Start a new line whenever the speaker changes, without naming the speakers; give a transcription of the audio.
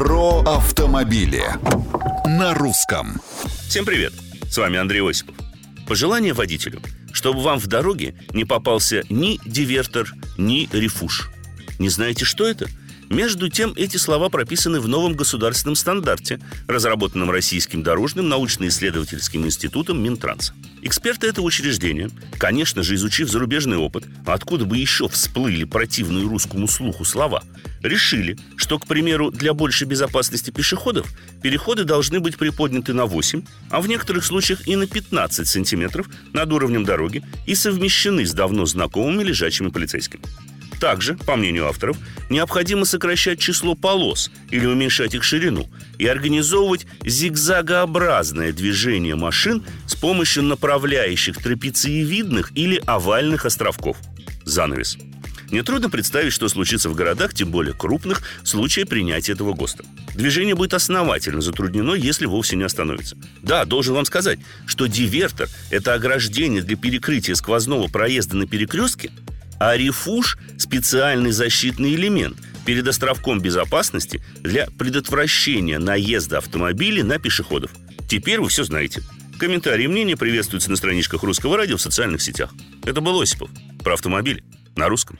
Про автомобили на русском.
Всем привет! С вами Андрей Осипов. Пожелание водителю, чтобы вам в дороге не попался ни дивертор, ни рефуш. Не знаете, что это? Между тем, эти слова прописаны в новом государственном стандарте, разработанном Российским дорожным научно-исследовательским институтом Минтранса. Эксперты этого учреждения, конечно же, изучив зарубежный опыт, откуда бы еще всплыли противные русскому слуху слова, решили, что, к примеру, для большей безопасности пешеходов переходы должны быть приподняты на 8, а в некоторых случаях и на 15 сантиметров над уровнем дороги и совмещены с давно знакомыми лежачими полицейскими. Также, по мнению авторов, необходимо сокращать число полос или уменьшать их ширину и организовывать зигзагообразное движение машин с помощью направляющих трапециевидных или овальных островков. Занавес. Нетрудно представить, что случится в городах, тем более крупных, в случае принятия этого ГОСТа. Движение будет основательно затруднено, если вовсе не остановится. Да, должен вам сказать, что дивертор – это ограждение для перекрытия сквозного проезда на перекрестке, а рефуж – специальный защитный элемент перед островком безопасности для предотвращения наезда автомобилей на пешеходов. Теперь вы все знаете. Комментарии и мнения приветствуются на страничках Русского радио в социальных сетях. Это был Осипов. Про автомобили. На русском.